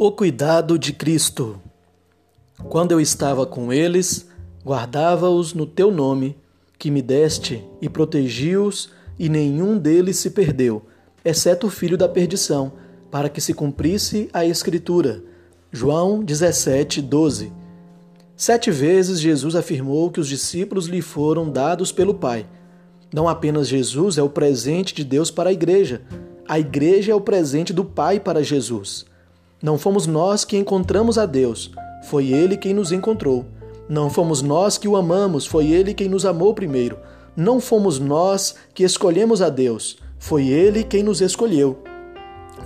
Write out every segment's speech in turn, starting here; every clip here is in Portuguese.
O cuidado de Cristo. Quando eu estava com eles, guardava-os no teu nome, que me deste, e protegi-os, e nenhum deles se perdeu, exceto o filho da perdição, para que se cumprisse a Escritura. João 17, 12. Sete vezes Jesus afirmou que os discípulos lhe foram dados pelo Pai. Não apenas Jesus é o presente de Deus para a igreja, a igreja é o presente do Pai para Jesus. Não fomos nós que encontramos a Deus, foi Ele quem nos encontrou. Não fomos nós que o amamos, foi Ele quem nos amou primeiro. Não fomos nós que escolhemos a Deus, foi Ele quem nos escolheu.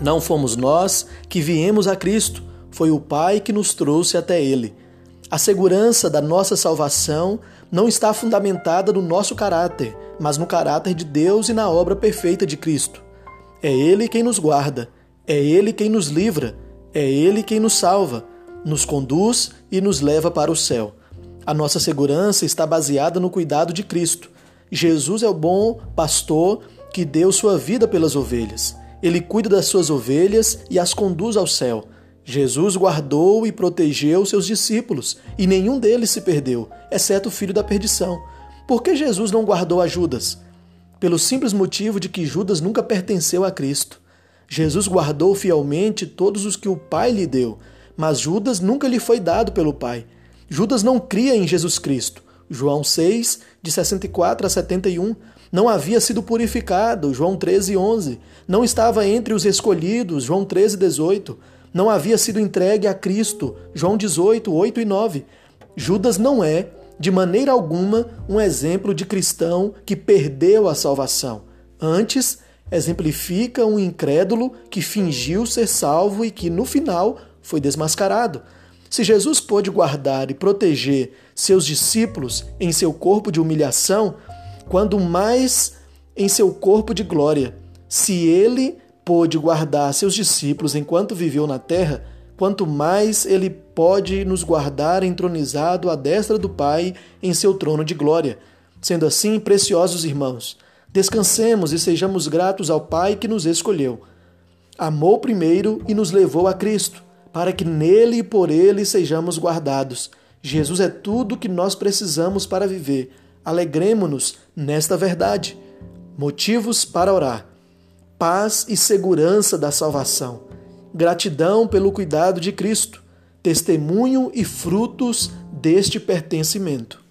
Não fomos nós que viemos a Cristo, foi o Pai que nos trouxe até Ele. A segurança da nossa salvação não está fundamentada no nosso caráter, mas no caráter de Deus e na obra perfeita de Cristo. É Ele quem nos guarda, é Ele quem nos livra, é Ele quem nos salva, nos conduz e nos leva para o céu. A nossa segurança está baseada no cuidado de Cristo. Jesus é o bom pastor que deu sua vida pelas ovelhas. Ele cuida das suas ovelhas e as conduz ao céu. Jesus guardou e protegeu seus discípulos, e nenhum deles se perdeu, exceto o filho da perdição. Por que Jesus não guardou a Judas? Pelo simples motivo de que Judas nunca pertenceu a Cristo. Jesus guardou fielmente todos os que o Pai lhe deu, mas Judas nunca lhe foi dado pelo Pai. Judas não cria em Jesus Cristo. João 6, de 64 a 71. Não havia sido purificado. João 13, 11. Não estava entre os escolhidos. João 13, 18. Não havia sido entregue a Cristo. João 18, 8 e 9. Judas não é, de maneira alguma, um exemplo de cristão que perdeu a salvação. Antes, exemplifica um incrédulo que fingiu ser salvo e que no final foi desmascarado. Se Jesus pôde guardar e proteger seus discípulos em seu corpo de humilhação, quando mais em seu corpo de glória, se ele pôde guardar seus discípulos enquanto viveu na terra, quanto mais ele pode nos guardar entronizado à destra do Pai em seu trono de glória. Sendo assim, preciosos irmãos, Descansemos e sejamos gratos ao Pai que nos escolheu. Amou primeiro e nos levou a Cristo, para que nele e por ele sejamos guardados. Jesus é tudo o que nós precisamos para viver. Alegremos-nos nesta verdade. Motivos para orar: paz e segurança da salvação, gratidão pelo cuidado de Cristo, testemunho e frutos deste pertencimento.